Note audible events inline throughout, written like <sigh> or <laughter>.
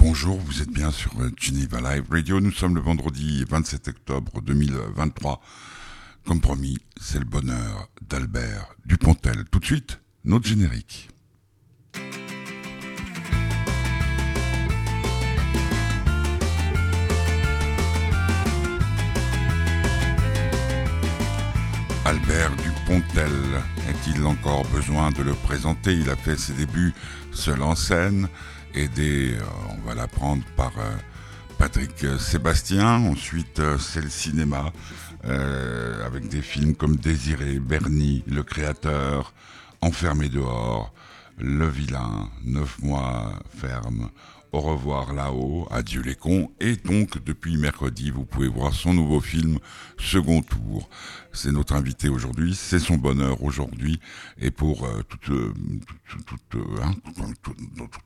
bonjour, vous êtes bien sur euh, Geneva Live Radio. Nous sommes le vendredi 27 octobre 2023. Comme promis, c'est le bonheur d'Albert Dupontel. Tout de suite, notre générique. Albert Dupontel, est-il encore besoin de le présenter? Il a fait ses débuts seul en scène, aidé, euh, on va l'apprendre, par euh, Patrick Sébastien. Ensuite, euh, c'est le cinéma, avec des films comme Désiré, Bernie, Le Créateur, Enfermé dehors, Le Vilain, Neuf mois ferme, au revoir là-haut, adieu les cons. Et donc, depuis mercredi, vous pouvez voir son nouveau film, Second Tour. C'est notre invité aujourd'hui, c'est son bonheur aujourd'hui. Et pour euh, toutes, euh, euh,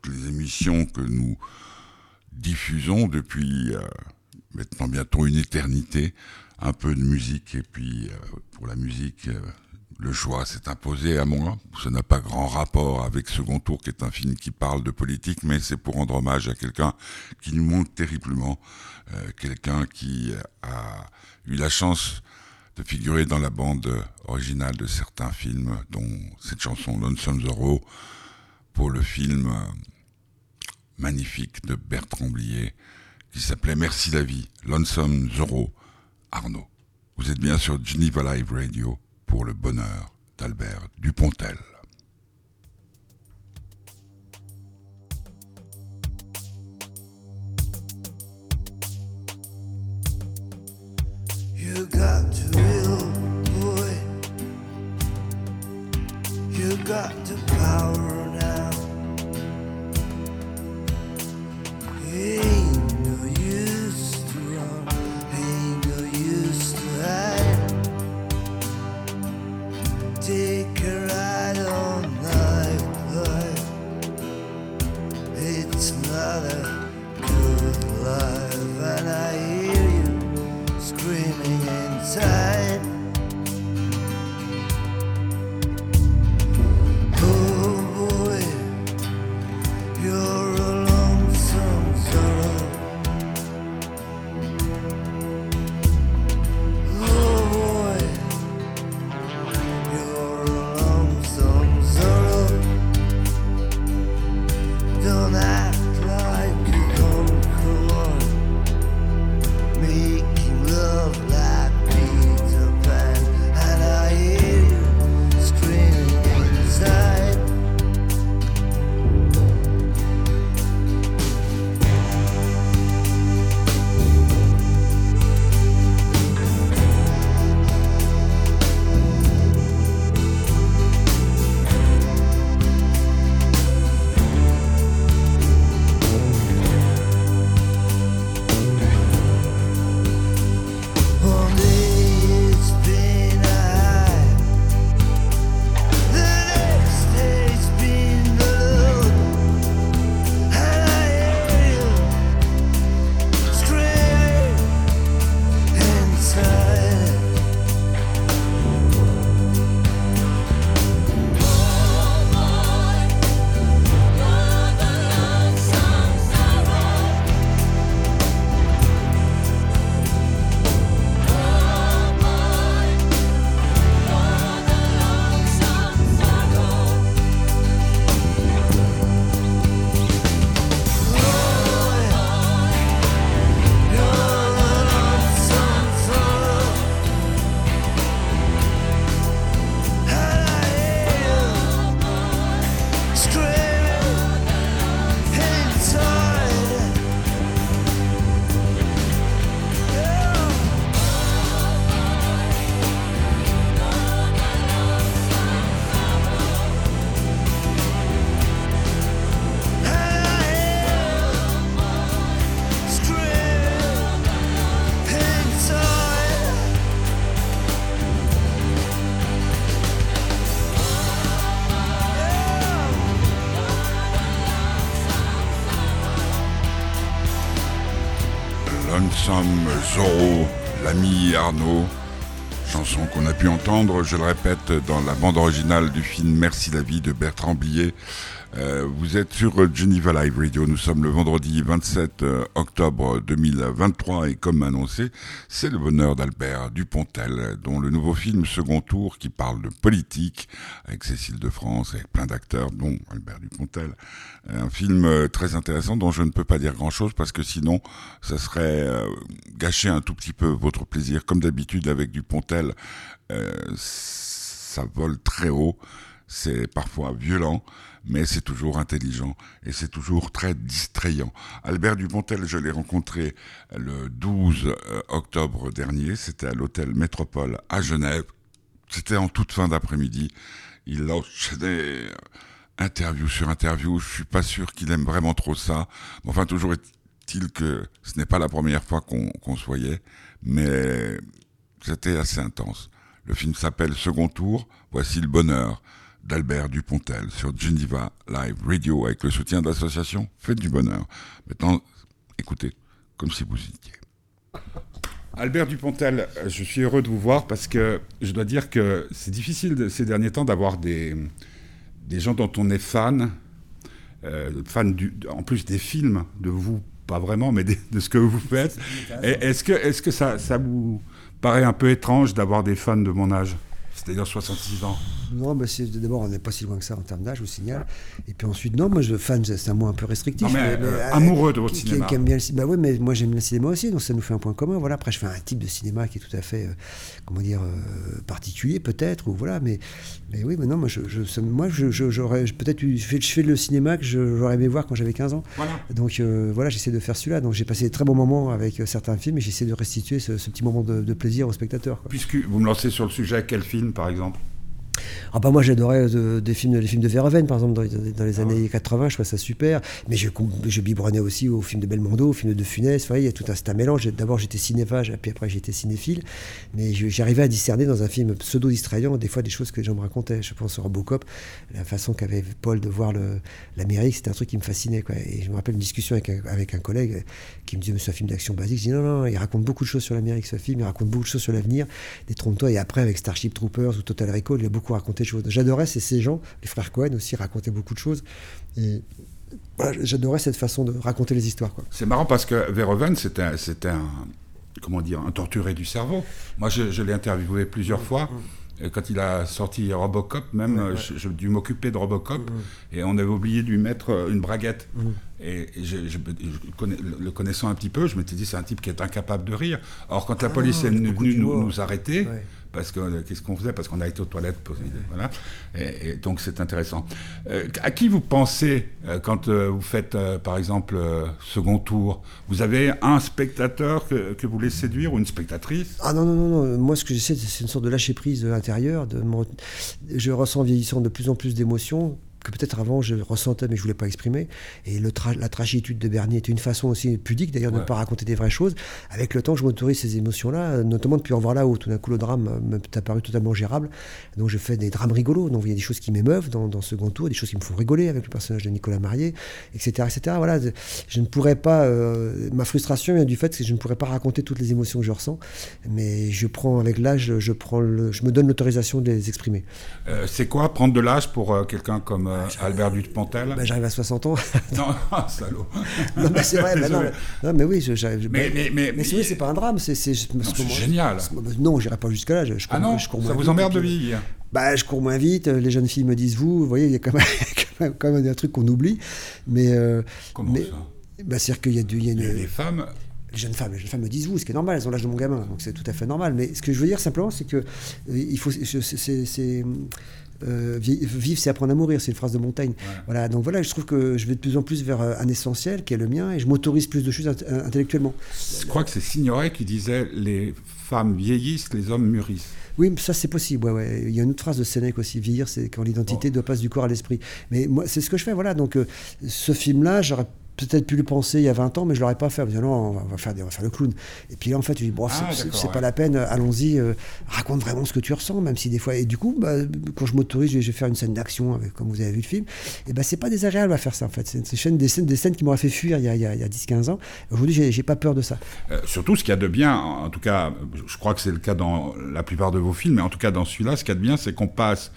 les émissions que nous diffusons depuis maintenant bientôt une éternité, un peu de musique. Et puis, pour la musique le choix s'est imposé à moi. Ce n'a pas grand rapport avec Second Tour, qui est un film qui parle de politique, mais c'est pour rendre hommage à quelqu'un qui nous manque terriblement, euh, quelqu'un qui a eu la chance de figurer dans la bande originale de certains films, dont cette chanson Lonesome Zorro, pour le film euh, magnifique de Bertrand Blier, qui s'appelait Merci la vie, Lonesome Zorro, Arnaud. Vous êtes bien sur Geneva Live Radio pour le bonheur d'Albert Dupontel. You got to real boy. You got the power Zorro, l'ami Arnaud, chanson qu'on a pu entendre, je le répète, dans la bande originale du film Merci la vie de Bertrand Blier, Euh, vous êtes sur Geneva Live Radio. Nous sommes le vendredi 27 euh, octobre 2023 et comme annoncé, c'est le bonheur d'Albert Dupontel, dont le nouveau film Second Tour qui parle de politique avec Cécile de France, avec plein d'acteurs, dont Albert Dupontel. Un film euh, très intéressant dont je ne peux pas dire grand-chose parce que sinon, ça serait gâcher un tout petit peu votre plaisir. Comme d'habitude avec Dupontel, ça vole très haut, c'est parfois violent mais c'est toujours intelligent et c'est toujours très distrayant. Albert Dupontel, je l'ai rencontré le 12 euh, octobre dernier, c'était à l'hôtel Métropole à Genève. C'était en toute fin d'après-midi. Il enchaînait interview sur interview. Je suis pas sûr qu'il aime vraiment trop ça. Enfin, toujours est-il que ce n'est pas la première fois qu'on se voyait, mais c'était assez intense. Le film s'appelle Second Tour. Voici le bonheur d'Albert Dupontel sur Geneva Live Radio avec le soutien de l'association Faites du Bonheur. Maintenant, écoutez, comme si vous y étiez. Albert Dupontel, je suis heureux de vous voir parce que je dois dire que c'est difficile ces derniers temps d'avoir des, des gens dont on est fan, euh, fan du, en plus des films, de vous, pas vraiment, mais de, ce que vous faites. Est-ce que, est -ce que ça, ça vous paraît un peu étrange d'avoir des fans de mon âge c'est-à-dire 66 ans Non, mais d'abord, on n'est pas si loin que ça en termes d'âge, je vous signale. Et puis ensuite, non, moi, je, fan, c'est un mot un peu restrictif. mais, euh, amoureux de votre cinéma. Qui, aime bien le cinéma. Bah oui, mais moi, j'aime le cinéma aussi, donc ça nous fait un point commun. Voilà. Après, je fais un type de cinéma qui est tout à fait, euh, comment dire, euh, particulier, peut-être, ou voilà. Mais, mais oui, mais non, moi, je, je moi, j'aurais peut-être je fais, je fais le cinéma que j'aurais aimé voir quand j'avais 15 ans. Voilà. Donc voilà, j'essaie de faire celui-là. Donc j'ai passé de très bons moments avec certains films et j'essaie de restituer ce, petit moment de, de plaisir aux spectateurs. Puisque vous me lancez sur le sujet, quel film, par exemple? Ah bah moi j'adorais euh, des films, les films de Verhoeven par exemple dans, les ah années 80, je trouvais ça super. Mais je, je biberonnais aussi aux films de Belmondo, aux films de Funès. il y a tout un, un mélange. D'abord j'étais cinéphage, puis après j'étais cinéphile. Mais j'arrivais à discerner dans un film pseudo distrayant des fois des choses que les gens me racontaient. Je pense au Robocop, la façon qu'avait Paul de voir l'Amérique, c'était un truc qui me fascinait. Quoi. Et je me rappelle une discussion avec un, avec un collègue qui me disait mais c'est un film d'action basique. Je dis non non, il raconte beaucoup de choses sur l'Amérique ce film, il raconte beaucoup de choses sur l'avenir. Détrompe-toi. Et après avec Starship Troopers ou Total Recall, il a beaucoup raconté choses. J'adorais ces, ces gens, les frères Cohen aussi racontaient beaucoup de choses. Et j'adorais cette façon de raconter les histoires. C'est marrant parce que Verhoeven, c'était un, un, comment dire, un torturé du cerveau. Moi, je, l'ai interviewé plusieurs fois. Et quand il a sorti Robocop, même, j'ai dû m'occuper de Robocop, et on avait oublié de lui mettre une braguette. Et, je, le connaissant un petit peu, je m'étais dit, c'est un type qui est incapable de rire. Or, quand la ah, police est venue nous, nous, arrêter, parce que euh, qu'est-ce qu'on faisait? Parce qu'on a été aux toilettes. Voilà. Et, donc c'est intéressant. Euh, à qui vous pensez euh, quand vous faites, par exemple, second tour? Vous avez un spectateur que, vous voulez séduire ou une spectatrice? Ah non, non, non, non. Moi, ce que j'essaie, c'est une sorte de lâcher prise intérieur. De Je ressens vieillissant de plus en plus d'émotions que peut-être avant je ressentais mais je voulais pas exprimer. Et le la tragédie de Bernier était une façon aussi pudique d'ailleurs de ne pas raconter des vraies choses. Avec le temps, je m'autorise ces émotions-là, notamment depuis En voir là où tout d'un coup le drame m'est apparu totalement gérable. Donc je fais des drames rigolos. Donc il y a des choses qui m'émeuvent dans, dans Second Tour, des choses qui me font rigoler avec le personnage de Nicolas Marié, etc. etc. Voilà, je ne pourrais pas. Euh, ma frustration vient du fait que je ne pourrais pas raconter toutes les émotions que je ressens. Mais je prends avec l'âge, je, prends je me donne l'autorisation de les exprimer. Euh, c'est quoi prendre de l'âge pour euh, quelqu'un comme euh, Albert Dupontel bah, J'arrive à 60 ans. <laughs> non, salaud. non, mais c'est vrai. non, non, mais oui, j'arrive. Mais, mais, mais, mais c'est pas un drame. C'est génial. Non, j'irai pas jusque-là. Je, je ah non, ça vous emmerde de vieillir bah, je cours moins vite, les jeunes filles me disent vous, vous voyez, il y a quand même, <laughs> quand même, un truc qu'on oublie. Mais, euh, Comment mais, ça? bah, C'est-à-dire qu'il y a, du, il y a une... Les femmes les jeunes femmes, les jeunes femmes me disent vous, ce qui est normal, elles ont l'âge de mon gamin, donc c'est tout à fait normal. Mais ce que je veux dire simplement, c'est que euh, il faut, c'est, euh, vivre, c'est apprendre à mourir, c'est une phrase de Montaigne. Voilà, donc voilà, je trouve que je vais de plus en plus vers euh, un essentiel qui est le mien et je m'autorise plus de choses intellectuellement. Je crois que c'est Signoret qui disait les femmes vieillissent, les hommes mûrissent. Oui, ça c'est possible. Ouais, Il y a une autre phrase de Sénèque aussi, vieillir, c'est quand l'identité doit passer du corps à l'esprit. Mais moi, c'est ce que je fais. Voilà, donc euh, ce film-là, j'aurais peut-être pu le penser il y a 20 ans, mais je ne l'aurais pas fait. non, on va, faire, on va faire le clown. Et puis là, en fait, je dis, bon, ah, c'est pas la peine, allons-y, euh, raconte vraiment ce que tu ressens, même si des fois. Et du coup, bah, quand je m'autorise, je, vais faire une scène d'action, comme vous avez vu le film, et ben c'est pas désagréable à faire ça, en fait. C'est des scènes, des scènes qui m'auraient fait fuir il y a, a, a 10-15 ans. Aujourd'hui, j'ai pas peur de ça. Euh, surtout, ce qu'il y a de bien, en tout cas, je crois que c'est le cas dans la plupart de vos films, mais en tout cas dans celui-là, ce qu'il y a de bien, c'est qu'on passe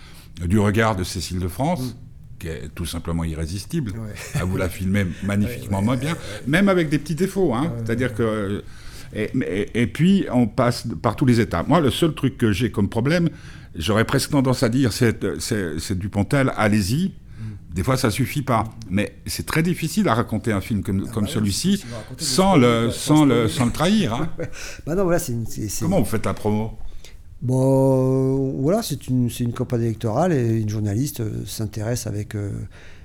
du regard de Cécile de France. Mm qui est tout simplement irrésistible. Ah, vous la filmez <laughs> magnifiquement moins bien, même avec des petits défauts. Hein. C'est-à-dire que. Et, puis, on passe par tous les états. Moi, le seul truc que j'ai comme problème, j'aurais presque tendance à dire, c'est Dupontel, allez-y. Des fois, ça suffit pas. Mais c'est très difficile à raconter un film comme, ah bah celui-ci sans, le, sans, le, sans le trahir. Hein. <laughs> bah non, voilà, Comment vous faites la promo? Bon, voilà, c'est une, une, campagne électorale et une journaliste euh, s'intéresse avec, euh,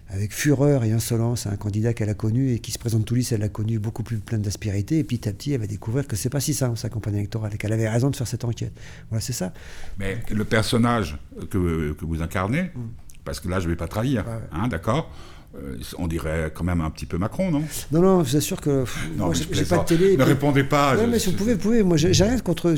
avec fureur et insolence à un candidat qu'elle a connu et qui se présente tout lisse, elle l'a connu beaucoup plus plein d'aspérité et petit à petit elle va découvrir que c'est pas si simple sa campagne électorale et qu'elle avait raison de faire cette enquête. Voilà, c'est ça. Mais le personnage que, que vous incarnez, mm. parce que là je vais pas trahir, hein, d'accord euh, on dirait quand même un petit peu Macron, non? Non, non, je vous assure que non, j'ai pas de télé. Ne répondez pas. Non, mais si vous pouvez, vous pouvez. Moi, j'ai rien contre.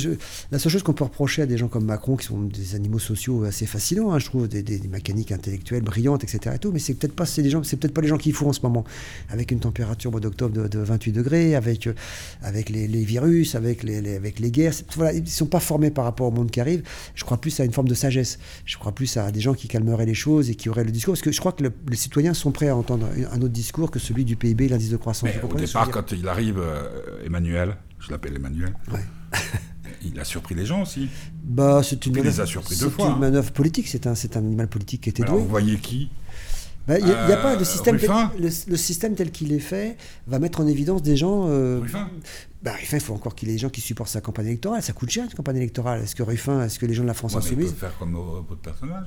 la seule chose qu'on peut reprocher à des gens comme Macron, qui sont des animaux sociaux assez fascinants, hein, je trouve, des, mécaniques intellectuelles brillantes, etc. Et tout, mais c'est peut-être pas, des gens, c'est peut-être pas les gens qu'il faut en ce moment, avec une température au mois d'octobre de, 28 degrés, avec euh, avec les, virus, avec les, avec les guerres. Voilà, ils sont pas formés par rapport au monde qui arrive. Je crois plus à une forme de sagesse. Je crois plus à des gens qui calmeraient les choses et qui auraient le discours, parce que je crois que les citoyens sont prêts à entendre un autre discours que celui du PIB, l'indice de croissance. au départ, quand il arrive, euh, Emmanuel, je l'appelle Emmanuel, <laughs> il a surpris les gens aussi. Bah, c'est une, il les a surpris deux fois. une hein. manœuvre politique, c'est un, un animal politique qui était Alors, Vous voyez qui? Bah, il n'y a, pas de euh, système. le, système tel qu'il est fait va mettre en évidence des gens. Euh, Ruffin? Bah, Ruffin, il faut encore qu'il y ait des gens qui supportent sa campagne électorale. Ça coûte cher une campagne électorale. Est-ce que Ruffin, est-ce que les gens de la France Insoumise. Ils faire comme votre personnage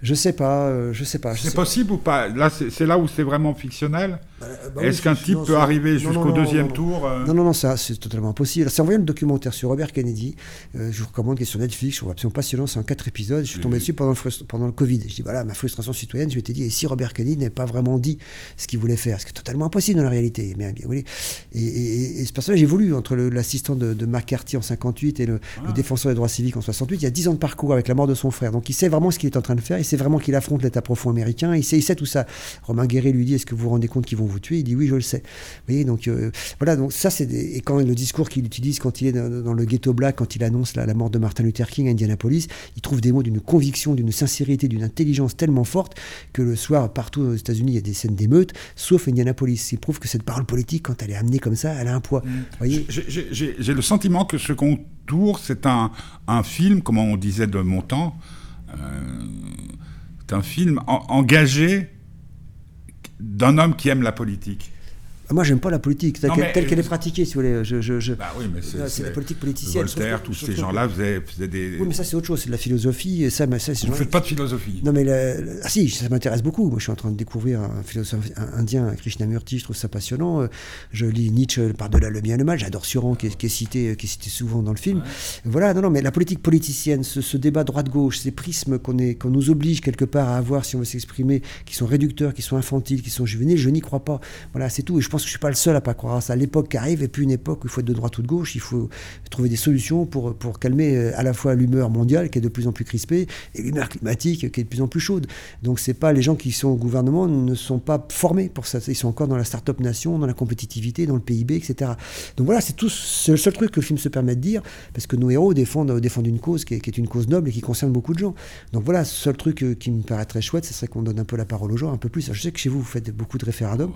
je sais pas, euh, je sais pas. C'est possible ou pas? Là, c'est là où c'est vraiment fictionnel? Bah, bah Est-ce qu'un type peut arriver jusqu'au deuxième tour euh? Non, non, non, c'est totalement impossible. C'est en voyant le documentaire sur Robert Kennedy. Euh, je vous recommande, qui est sur Netflix. Je trouve absolument passionnant. C'est en quatre épisodes. Je suis tombé dessus pendant le, pendant le Covid. Je dis voilà, ma frustration citoyenne. Je m'étais dit, et si Robert Kennedy n'avait pas vraiment dit ce qu'il voulait faire, ce qui est totalement impossible dans la réalité. Mais bien, oui. Et, ce personnage évolue entre l'assistant de, de, McCarthy en 58 et le, le, défenseur des droits civiques en 68. Il y a 10 ans de parcours avec la mort de son frère. Donc il sait vraiment ce qu'il est en train de faire. Il sait vraiment qu'il affronte l'État profond américain. Il sait, il sait tout ça. Romain Guéret lui dit Est-ce que vous vous rendez compte qu'ils vont vous tuer? Il dit Oui, je le sais. Vous voyez, donc euh, voilà, donc ça, c'est. Et quand le discours qu'il utilise quand il est dans, le ghetto black, quand il annonce la, mort de Martin Luther King à Indianapolis, il trouve des mots d'une conviction, d'une sincérité, d'une intelligence tellement forte que le soir, partout aux États-Unis, il y a des scènes d'émeutes, sauf Indianapolis. Il prouve que cette parole politique, quand elle est amenée comme ça, elle a un poids. voyez? J'ai le sentiment que ce contour, c'est un, un film, comme on disait de mon temps. Euh, c'est un film engagé d'un homme qui aime la politique. Ah, moi, j'aime pas la politique telle qu'elle est pratiquée, si vous voulez. Je, je, bah oui, mais c'est la politique politicienne. Voltaire, tous ces gens-là faisaient, des. Oui, mais ça, c'est autre chose. C'est de la philosophie. Et ça, ça, vous ne faites pas de philosophie. Non, mais. Ah, si, ça m'intéresse beaucoup. Moi, je suis en train de découvrir un philosophe indien, Krishnamurti. Je trouve ça passionnant. Je lis Nietzsche par-delà le bien et le mal. J'adore Suran, qui, est, cité, qui est cité souvent dans le film. Voilà, non, non, mais la politique politicienne, ce, débat droite-gauche, ces prismes qu'on qu'on nous oblige quelque part à avoir si on veut s'exprimer, qui sont réducteurs, qui sont infantiles, qui sont juvéniles, je n'y crois pas. Voilà, c'est tout. Et je pense que je suis pas le seul à pas croire à ça. L'époque qui arrive, et puis une époque où il faut être de droite ou de gauche, il faut trouver des solutions pour, pour calmer euh, à la fois l'humeur mondiale qui est de plus en plus crispée et l'humeur climatique qui est de plus en plus chaude. Donc c'est pas les gens qui sont au gouvernement ne sont pas formés pour ça. Ils sont encore dans la start-up nation, dans la compétitivité, dans le PIB, etc. Donc voilà, c'est tout. C'est le seul truc que le film se permet de dire, parce que nos héros défendent, défendent une cause qui est, qui est une cause noble et qui concerne beaucoup de gens. Donc voilà, ce seul truc euh, qui me paraît très chouette, ce serait qu'on donne un peu la parole aux gens, un peu plus. Je sais que chez vous, vous faites beaucoup de référendums.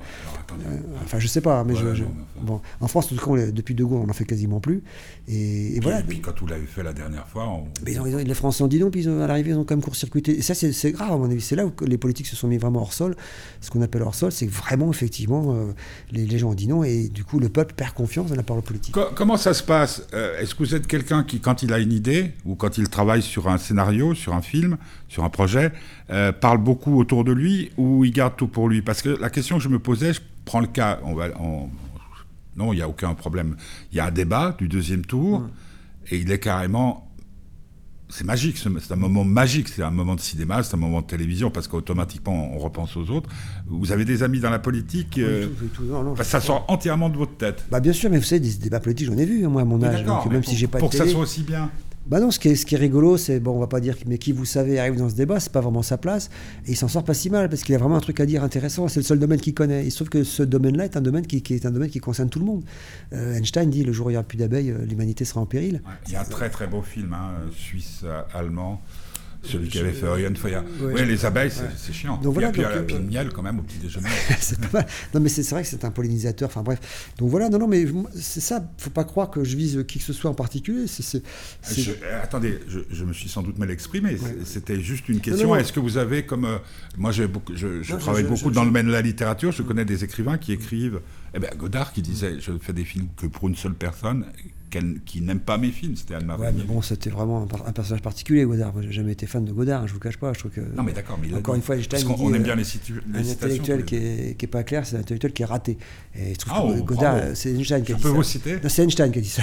Euh, enfin, je sais pas, mais je, bon, en France, en tout cas, depuis De Gaulle, on n'en fait quasiment plus. Et, voilà. Et puis quand vous l'avez fait la dernière fois. On... Mais ils les Français ont dit non, puis à l'arrivée, ils ont quand même court-circuité. Et ça, c'est grave, à mon avis. C'est là où les politiques se sont mis vraiment hors sol. Ce qu'on appelle hors sol, c'est que vraiment, effectivement, euh, les, gens ont dit non. Et du coup, le peuple perd confiance dans la parole politique. comment ça se passe euh, Est-ce que vous êtes quelqu'un qui, quand il a une idée, ou quand il travaille sur un scénario, sur un film, sur un projet, euh, parle beaucoup autour de lui, ou il garde tout pour lui? Parce que la question que je me posais, je prends le cas, on va, on, non, il n'y a aucun problème. Il y a un débat du deuxième tour, et il est carrément. C'est magique, c'est un moment magique, c'est un moment de cinéma, c'est un moment de télévision, parce qu'automatiquement on repense aux autres. Vous avez des amis dans la politique euh, Ça sort entièrement de votre tête. Bah bien sûr, mais vous savez, des débats politiques, j'en ai vu, moi, à mon âge. Donc, même si j'ai pas Pour que ça soit aussi bien. Bah non, ce qui est, ce qui est rigolo, c'est, bon, on va pas dire, mais qui vous savez arrive dans ce débat, c'est pas vraiment sa place, et il s'en sort pas si mal, parce qu'il a vraiment un truc à dire intéressant, c'est le seul domaine qu'il connaît. Il se trouve que ce domaine-là est un domaine qui, est un domaine qui concerne tout le monde. Euh, Einstein dit, le jour où il n'y aura plus d'abeilles, euh, l'humanité sera en péril. il y a un très très beau film, hein, suisse-allemand, celui qui avait fait Orion Fire. Oui, les abeilles, c'est chiant. Donc, voilà, et puis, donc, le miel quand même au petit déjeuner. <laughs> c'est pas mal. Non, mais c'est vrai que c'est un pollinisateur. Enfin bref. Donc voilà, non, non, mais c'est ça. Faut pas croire que je vise qui que ce soit en particulier. C'est. Euh, attendez, je, me suis sans doute mal exprimé. C'était juste une question. Est-ce que vous avez comme moi, beaucoup, je, je travaille beaucoup dans le domaine de la littérature. Je connais des écrivains qui écrivent. Eh ben, Godard qui disait, je fais des films que pour une seule personne qui n'aime pas mes films, c'était Anne Ouais, mais bon, c'était vraiment un, personnage particulier, Godard. Moi, j'ai jamais été fan de Godard, je vous cache pas. Je trouve que. Non, mais d'accord, mais encore une fois, Einstein. Parce qu'on aime bien les, situations. Un intellectuel qui est, qui est, pas clair, c'est un intellectuel qui est raté. Et je trouve que oh, Godard, c'est Einstein qui a dit ça. Je peux vous citer C'est Einstein qui a dit ça.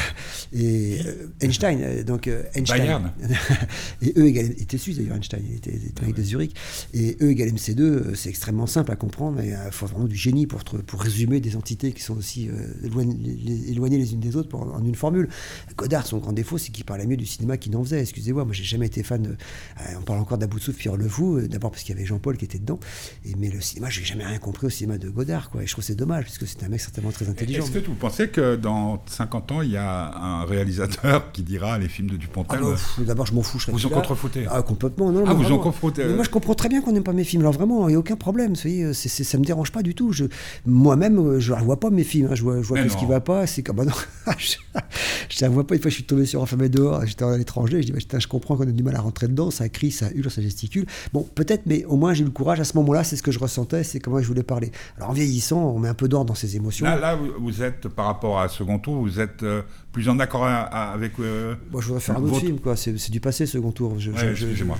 Et euh, Einstein, euh, donc euh, Einstein. Bayern. <laughs> et E égale. Il était suisse d'ailleurs, Einstein. Il était, était mec de Zurich. Et E égale MC2, c'est extrêmement simple à comprendre. Il faut vraiment du génie pour, pour résumer des entités qui sont aussi éloignées les unes des autres en une formule. Godard, son grand défaut, c'est qu'il parlait mieux du cinéma qu'il n'en faisait. Excusez-moi, moi, j'ai jamais été fan de. Euh, on parle encore d'About Souf, Pierre Le Fou, euh, d'abord parce qu'il y avait Jean-Paul qui était dedans. Et, mais le cinéma, j'ai jamais rien compris au cinéma de Godard, quoi. Et je trouve c'est dommage, parce que c'est un mec certainement très intelligent. Est-ce que vous pensez que dans 50 ans, il y a un réalisateur qui dira les films de Dupontel ah D'abord, je m'en fous. vous en contrefouté Ah, complètement. Non, ah, vous en confronté Moi, je comprends très bien qu'on n'aime pas mes films. Alors vraiment, il n'y a aucun problème. Vous voyez, c'est, ça me dérange pas du tout. Je, moi-même, je vois pas mes films. Hein. Je vois, je vois tout ce qui va pas. C'est comme. Bah non, <laughs> je ne vois pas. Une fois, je suis tombé sur un fameux dehors, j'étais à l'étranger, je dis, bah, je comprends qu'on a du mal à rentrer dedans, ça crie, ça hurle, ça gesticule. Bon, peut-être, mais au moins j'ai eu le courage, à ce moment-là, c'est ce que je ressentais, c'est comment je voulais parler. Alors en vieillissant, on met un peu d'ordre dans ses émotions. Là, là, vous êtes, par rapport à second tour, vous êtes euh, plus en accord avec. Euh, Moi, je voudrais faire un autre film, quoi. C'est, du passé, second tour. excusez-moi.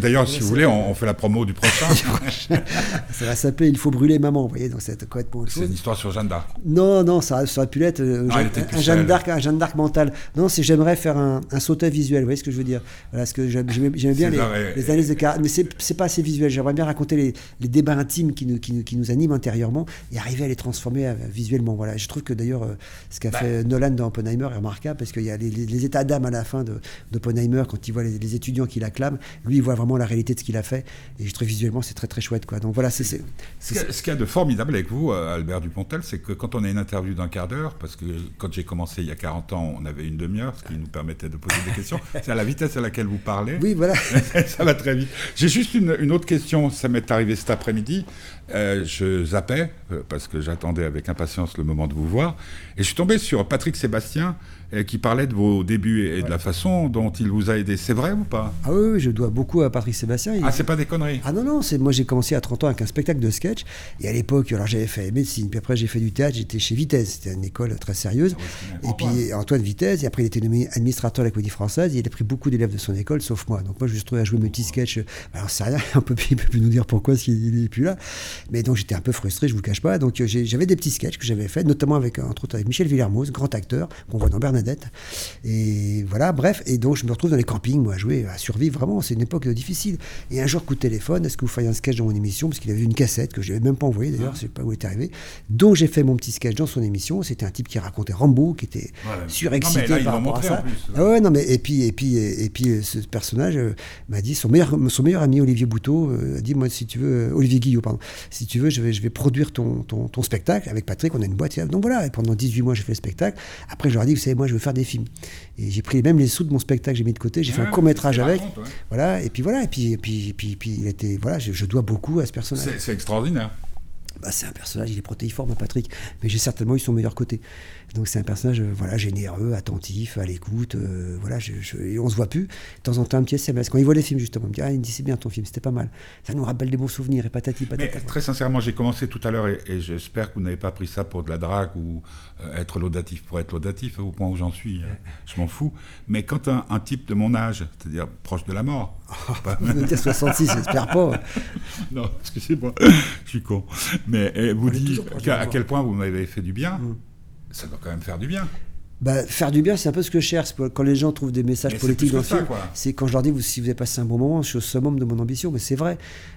D'ailleurs, si vous voulez, on, fait la promo du prochain. <laughs> ça va s'appeler Il faut brûler maman, vous voyez, donc c'est C'est une histoire sur Jeanne d'Arc. Non, non, ça, aurait pu l'être euh, un, Jeanne d'Arc, un Jeanne d'Arc mental. Non, c'est j'aimerais faire un, un sautet visuel, vous voyez ce que je veux dire Voilà, ce que j'aimais bien les, les, analyses de caractère, mais c'est pas assez visuel. J'aimerais bien raconter les, les, débats intimes qui nous, qui, nous, qui nous animent intérieurement et arriver à les transformer euh, visuellement. Voilà, je trouve que d'ailleurs, ce qu'a bah. fait Nolan dans Oppenheimer est remarquable parce qu'il y a les, états d'âme à la fin d'Oppenheimer, quand il voit les, étudiants qui l'acclament, lui, il voit vraiment la réalité de ce qu'il a fait. Et je trouve visuellement, c'est très très chouette. Quoi. Donc voilà, c'est. Ce qu'il y a de formidable avec vous, euh, Albert Dupontel, c'est que quand on a une interview d'un quart d'heure, parce que quand j'ai commencé il y a 40 ans, on avait une demi-heure, ce qui nous permettait de poser des questions, <laughs> c'est à la vitesse à laquelle vous parlez. Oui, voilà. <laughs> ça va très vite. J'ai juste une, autre question, ça m'est arrivé cet après-midi. Euh, je zappais, euh, parce que j'attendais avec impatience le moment de vous voir, et je suis tombé sur Patrick Sébastien, qui parlait de vos débuts et, de la façon dont il vous a aidé. C'est vrai ou pas? Ah oui, je dois beaucoup à Patrick Sébastien. Ah, c'est pas des conneries Ah non, non, c'est, moi j'ai commencé à 30 ans avec un spectacle de sketch. Et à l'époque, alors j'avais fait médecine, puis après j'ai fait du théâtre, j'étais chez Vitesse, c'était une école très sérieuse. Ah et puis Antoine Vitesse, et après il était nommé administrateur de la Comédie Française, il a pris beaucoup d'élèves de son école, sauf moi. Donc moi je me suis trouvé à jouer mes petits sketchs. Alors c'est rien, on peut, il peut plus nous dire pourquoi s'il n'est plus là. Mais donc j'étais un peu frustré, je vous cache pas. Donc j'avais des petits sketchs que j'avais fait, notamment avec, entre autres avec Michel Villermoz, grand acteur, qu'on voit dans Et voilà, bref, et donc je me retrouve dans les campings, moi, à jouer, à survivre vraiment, c'est une époque difficile. Et un jour, coup de téléphone, est-ce que vous feriez un sketch dans mon émission? Parce qu'il avait une cassette que je n'avais même pas envoyée d'ailleurs, je sais pas où il est arrivé, dont j'ai fait mon petit sketch dans son émission. C'était un type qui racontait Rambo, qui était surexcité par rapport à ça. ah ouais, non, mais et puis, et puis, et, puis ce personnage euh, m'a dit, son meilleur, son meilleur ami Olivier Bouteau euh, a dit, moi, si tu veux, euh, Olivier Guillot, pardon, si tu veux, je vais, je vais produire ton, ton, ton spectacle avec Patrick, on a une boîte. Donc voilà, et pendant 18 mois, j'ai fait le spectacle. Après, je leur ai dit, vous savez, moi, je veux faire des films. Et j'ai pris même les sous de mon spectacle, j'ai mis de côté, j'ai fait un court métrage avec. Voilà, et puis voilà, et puis, et puis, puis, puis, il était, voilà, je, dois beaucoup à ce personnage. C'est extraordinaire. Bah, c'est un personnage, il est protéiforme, Patrick, mais j'ai certainement eu son meilleur côté. Donc c'est un personnage euh, voilà, généreux, attentif, à l'écoute. Euh, voilà, je, on se voit plus. De temps en temps, un petit SMS. Quand il voit les films, justement, il me dit Ah, il me dit c'est bien ton film, c'était pas mal. Ça nous rappelle des bons souvenirs et patati patata. Très sincèrement, j'ai commencé tout à l'heure et, j'espère que vous n'avez pas pris ça pour de la drague ou euh, être laudatif pour être laudatif, au point où j'en suis. je m'en fous. Mais quand un, type de mon âge, c'est-à-dire proche de la mort. Oh, pas... 66, j'espère pas. <laughs> non, excusez-moi, je suis con. Mais vous dites à, quel point vous m'avez fait du bien. Mm ça doit quand même faire du bien. Bah, faire du bien, c'est un peu ce que je cherche. Quand les gens trouvent des messages politiques dans le film, c'est quand je leur dis vous, si vous avez passé un bon moment, je suis au summum de mon ambition. Mais c'est vrai.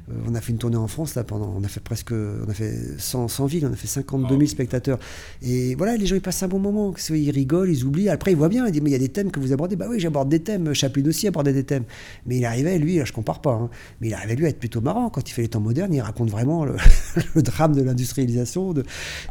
Euh, on a fait une tournée en France là pendant, on a fait presque, on a fait 100, 100 villes, on a fait 52 000 spectateurs. Et voilà, les gens ils passent un bon moment. Ils rigolent, ils oublient. Après ils voient bien. Ils disent mais il y a des thèmes que vous abordez. Bah oui, j'aborde des thèmes. Chaplin aussi abordait des thèmes. Mais il arrivait lui, là, je compare pas. Hein, mais il arrivait lui à être plutôt marrant quand il fait les temps modernes. Il raconte vraiment le, <laughs> drame de l'industrialisation. De,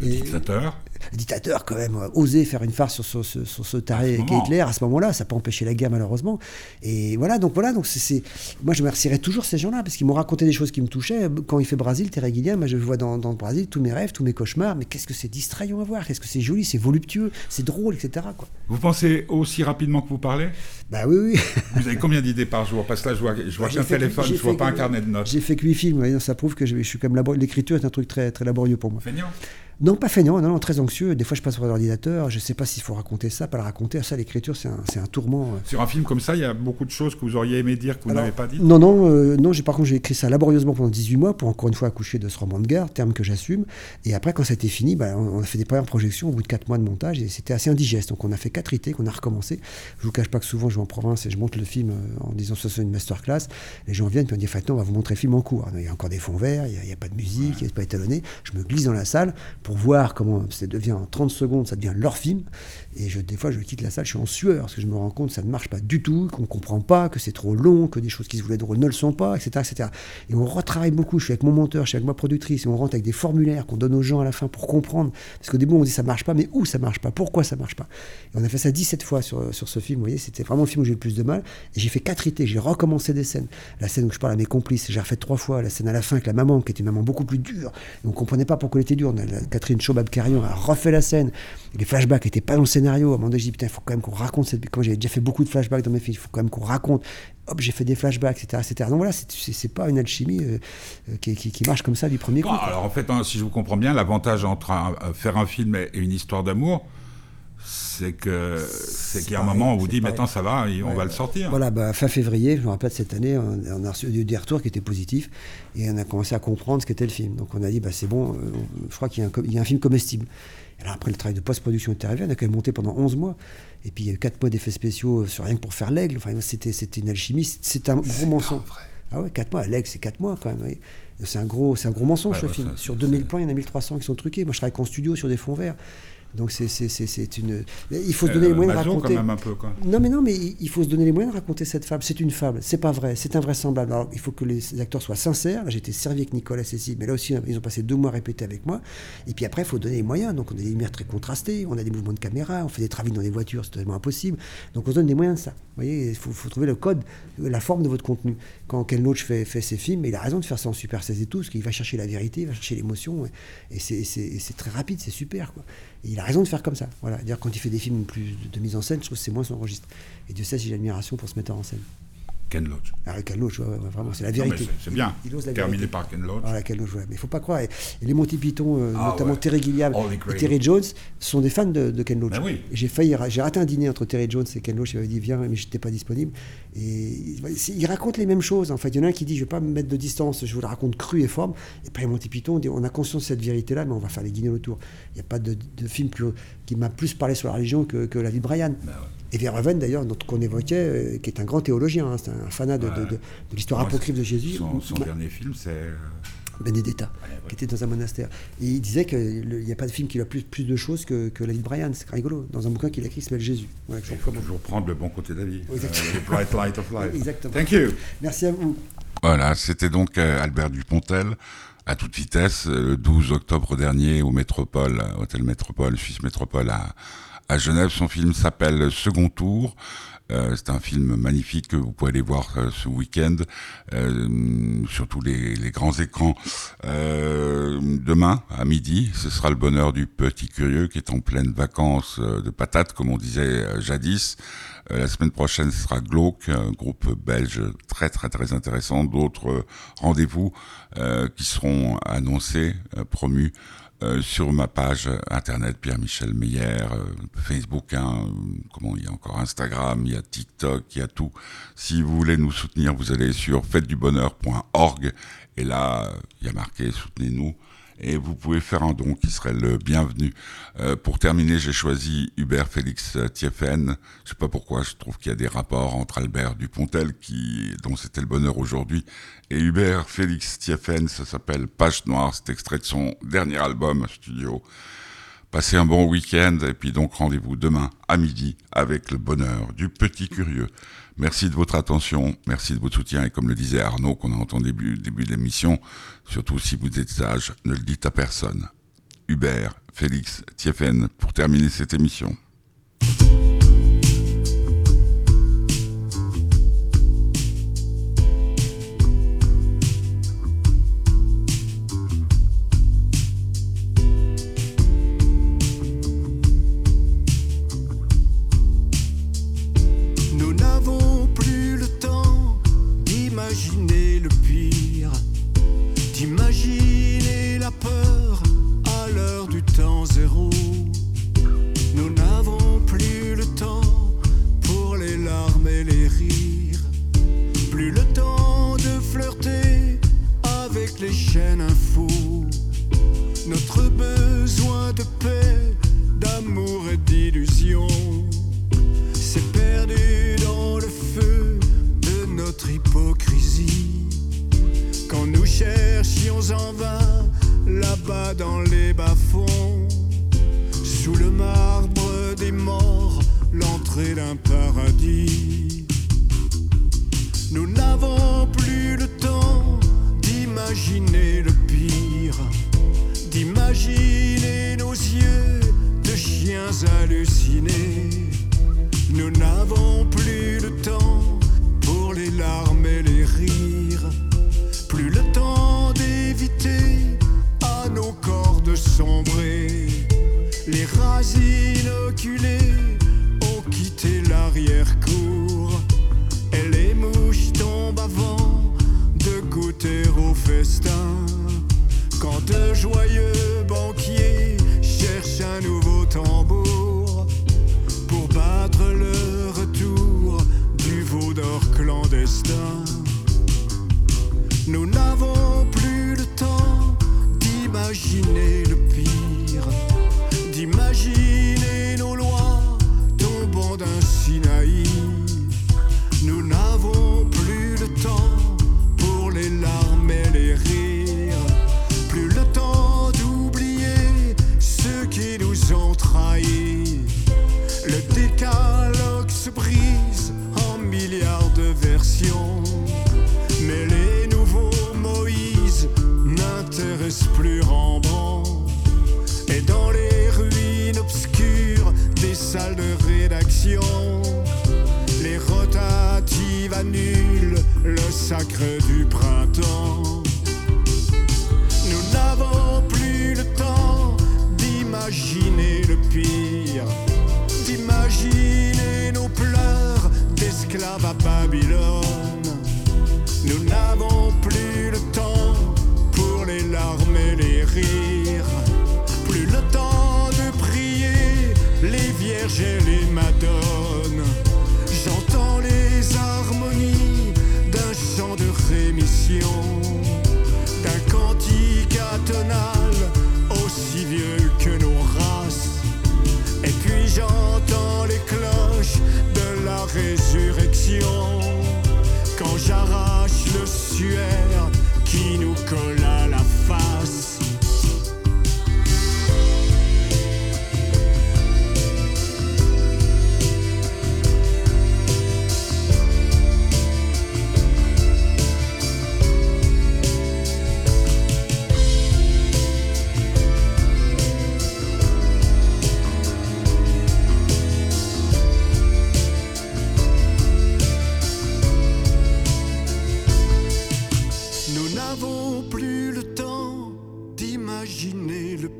le dictateur. Le dictateur, quand même, osé faire une farce sur, ce, sur ce taré Hitler à ce moment-là. Ça n'a pas empêché la guerre, malheureusement. Et voilà, donc voilà, donc c'est. Moi, je remercierais toujours ces gens-là, parce qu'ils m'ont raconté des choses qui me touchaient. Quand il fait Brésil, Terry Gilliam, moi, je vois dans, dans le Brésil tous mes rêves, tous mes cauchemars. Mais qu'est-ce que c'est distrayant à voir Qu'est-ce que c'est joli, c'est voluptueux, c'est drôle, etc. Quoi. Vous pensez aussi rapidement que vous parlez? Bah oui, oui. vous avez combien d'idées par jour? Parce que là, je vois, je vois bah, qu'un téléphone, je vois pas un carnet de notes. J'ai fait que 8 films, ça prouve que je, je suis comme laborieux. L'écriture est un truc très, très laborieux pour moi. Feignant non, pas feignant, non, non, très anxieux. Des fois, je passe sur l'ordinateur, je ne sais pas s'il faut raconter ça, pas le raconter. Ça, l'écriture, c'est un, un, tourment. Euh. Sur un film comme ça, il y a beaucoup de choses que vous auriez aimé dire que vous n'avez pas dit Non, non, euh, non par contre, j'ai écrit ça laborieusement pendant 18 mois pour encore une fois accoucher de ce roman de guerre, terme que j'assume. Et après, quand ça a été fini, bah, on, a fait des premières projections au bout de 4 mois de montage et c'était assez indigeste. Donc, on a fait 4 ités qu'on a recommencé. Je vous cache pas que souvent, je vais en province et je monte le film euh, en disant que c'est une masterclass. Les gens viennent et me disent Maintenant, on va vous montrer le film en cours. Il y a encore des fonds verts, il n'y a, pas de musique, il n'y a pas étalonné. Je me glisse dans la salle pour voir comment ça devient en 30 secondes, ça devient leur film. Et je, des fois, je quitte la salle, je suis en sueur, parce que je me rends compte que ça ne marche pas du tout, qu'on ne comprend pas, que c'est trop long, que des choses qui se voulaient drôles ne le sont pas, etc., etc. Et on retravaille beaucoup. Je suis avec mon monteur, je suis avec ma productrice, et on rentre avec des formulaires qu'on donne aux gens à la fin pour comprendre. Parce qu'au début, on dit ça marche pas, mais où ça marche pas? Pourquoi ça marche pas? Et on a fait ça 17 fois sur, sur ce film, vous voyez, c'était vraiment le film où j'ai eu le plus de mal. Et j'ai fait 4 idées, j'ai recommencé des scènes. La scène où je parle à mes complices, j'ai refait trois fois. La scène à la fin avec la maman, qui était une maman beaucoup plus dure. Et on comprenait pas pourquoi elle était dure. Catherine Chaubab-Carion a refait la scène. Les flashbacks n'étaient pas dans le scénario. À un moment donné, il faut quand même qu'on raconte cette. Quand j'ai déjà fait beaucoup de flashbacks dans mes films, il faut quand même qu'on raconte. Hop, j'ai fait des flashbacks, etc. etc. Donc voilà, c'est pas une alchimie euh, euh, qui, qui, marche comme ça du premier coup. alors en fait, hein, si je vous comprends bien, l'avantage entre faire un film et une histoire d'amour, c'est que c'est qu'il y a un moment où on vous dit maintenant ça va, on va le sortir. Voilà, bah, fin février, je me rappelle cette année, on, a reçu des retours qui étaient positifs et on a commencé à comprendre ce qu'était le film. Donc on a dit bah, c'est bon, euh, je crois qu'il y, y, a un film comestible. Et alors après le travail de post-production est arrivé, on a quand même monté pendant 11 mois. Et puis il y a eu 4 mois d'effets spéciaux sur rien que pour faire l'aigle. Enfin, c'était, c'était une alchimie, c'est un gros mensonge. Ah ouais, 4 mois, l'aigle c'est 4 mois quand même. C'est un gros, c'est un gros mensonge ce film. sur 2000 plans, il y en a 1300 qui sont truqués. Moi je travaille qu'en studio sur des fonds verts. Donc c'est une. Il faut se donner les moyens de raconter. Quand même un peu, quoi. Non mais non mais il faut se donner les moyens de raconter cette fable. C'est une fable. C'est pas vrai. C'est invraisemblable. Alors il faut que les acteurs soient sincères. J'étais servi avec Nicolas Cécile, mais là aussi ils ont passé deux mois à répéter avec moi. Et puis après il faut donner les moyens. Donc on a des lumières très contrastées, on a des mouvements de caméra, on fait des travaux dans les voitures, c'est totalement impossible. Donc on se donne des moyens de ça. Vous voyez, il faut, trouver le code, la forme de votre contenu. Quand Ken Loach fait, fait ses films, il a raison de faire ça en Super 16 et tout, parce qu'il va chercher la vérité, il va chercher l'émotion, et, et c'est très rapide, c'est super. Quoi il a raison de faire comme ça. Voilà. Dire quand il fait des films plus de, mise en scène, je trouve que c'est moins son registre. Et Dieu sait si j'ai l'admiration pour ce metteur en scène. Ken Loach. Ah, Ken Loach, vraiment, c'est la vérité. C'est bien. Il, ose la Terminé par Ken Loach. Voilà, Ken Loach, Mais il ne faut pas croire. Et, les Monty Python, euh, ah, notamment Terry Gilliam et Terry Jones, sont des fans de, Ken Loach. Ben oui. J'ai failli, j'ai raté un dîner entre Terry Jones et Ken Loach. Il m'avait dit viens, mais je n'étais pas disponible. Et ils racontent les mêmes choses. En fait, il y en a un qui dit je ne vais pas me mettre de distance, je vous la raconte crue et forme. Et puis Monty Python, on, dit, on a conscience de cette vérité-là, mais on va faire les guignols autour. Il n'y a pas de, film qui m'a plus parlé sur la religion que, la vie de Brian. Ben et Verhoeven, d'ailleurs, qu'on évoquait, euh, qui est un grand théologien, hein, c'est un fanat de, l'histoire apocryphe de Jésus. Son, dernier film, c'est. Euh, Benedetta, qui était dans un monastère. Et il disait qu'il n'y a pas de film qui a plus, plus de choses que, que La vie de Brian. C'est rigolo. Dans un bouquin qu'il a écrit, il s'appelle Jésus. Voilà, il faut toujours prendre le bon côté de la vie. Exactement. Euh, bright light of life. Exactement. Thank you. Merci à vous. Voilà, c'était donc Albert Dupontel à toute vitesse le 12 octobre dernier au Métropole, Hôtel Métropole, Suisse Métropole à, à Genève. Son film s'appelle Second Tour. Euh, c'est un film magnifique que vous pouvez aller voir euh, ce week-end euh, sur tous les, les, grands écrans. Demain, à midi, ce sera le bonheur du petit curieux qui est en pleine vacances de patates, comme on disait jadis. la semaine prochaine, ce sera Glauque, un groupe belge très très très intéressant. D'autres rendez-vous qui seront annoncés, promus euh, sur ma page internet Pierre-Michel Meyer, euh, Facebook, hein, comment il y a encore Instagram, il y a TikTok, il y a tout. Si vous voulez nous soutenir, vous allez sur fêtedubonheur.org et là, il y a marqué soutenez-nous et vous pouvez faire un don qui serait le bienvenu. Euh, pour terminer, j'ai choisi Hubert Félix Thieffen. Je sais pas pourquoi, je trouve qu'il y a des rapports entre Albert Dupontel, dont c'était le bonheur aujourd'hui, et Hubert Félix Thieffen. Ça s'appelle Page Noire, c'est extrait de son dernier album studio. Passez un bon week-end et puis donc rendez-vous demain à midi avec le bonheur du petit curieux. Merci de votre attention, merci de votre soutien. Et comme le disait Arnaud, qu'on a entendu au début, début de l'émission, surtout si vous êtes sage, ne le dites à personne. Hubert, Félix, Thieffen, pour terminer cette émission. en vain là-bas dans les bas-fonds, sous le marbre des morts, l'entrée d'un paradis. Nous n'avons plus le temps d'imaginer le pire, d'imaginer nos yeux de chiens hallucinés. Nous n'avons plus le temps pour les larmes et les rires, plus le temps éviter à nos corps de sombrer. Les rats inoculés ont quitté l'arrière-cour. Et les mouches tombent avant de goûter au festin. Quand de joyeux banquiers cherchent un nouveau tambour pour battre le retour du veau d'or clandestin.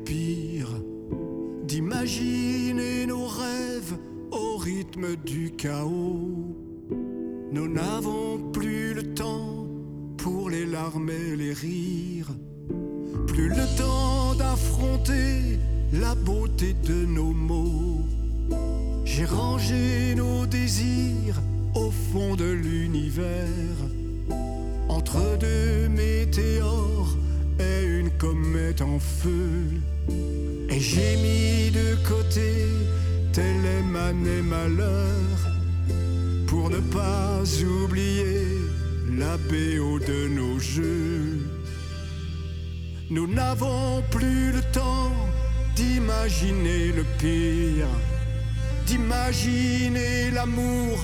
pire d'imaginer nos rêves au rythme du chaos. Nous n'avons plus le temps pour les larmes et les rires, plus le temps d'affronter la beauté de nos mots. J'ai rangé nos désirs au fond de l'univers, entre deux météores et comme est en feu. Et j'ai mis de côté tel est malheur pour ne pas oublier la BO de nos jeux. Nous n'avons plus le temps d'imaginer le pire, d'imaginer l'amour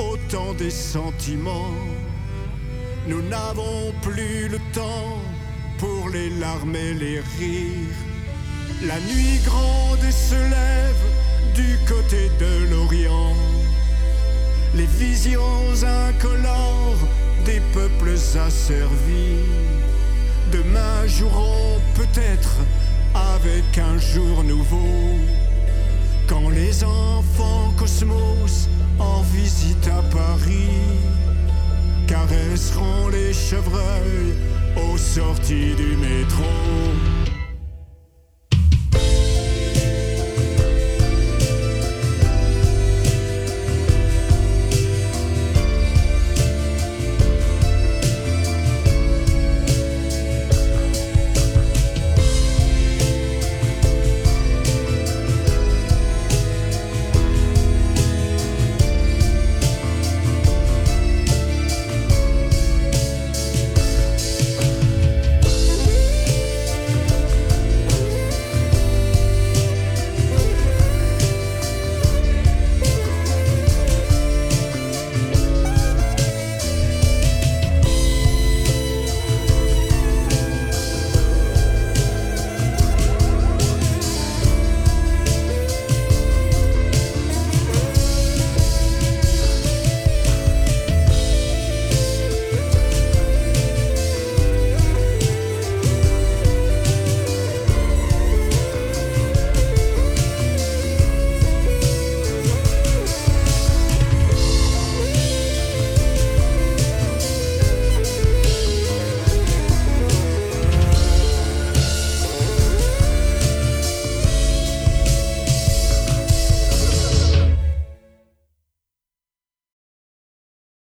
autant des sentiments. Nous n'avons plus le temps pour les larmes et les rires. La nuit grande se lève du côté de l'Orient. Les visions incolores des peuples asservis. Demain joueront peut-être avec un jour nouveau. Quand les enfants cosmos en visite à Paris caresseront les chevreuils aux sorties du métro.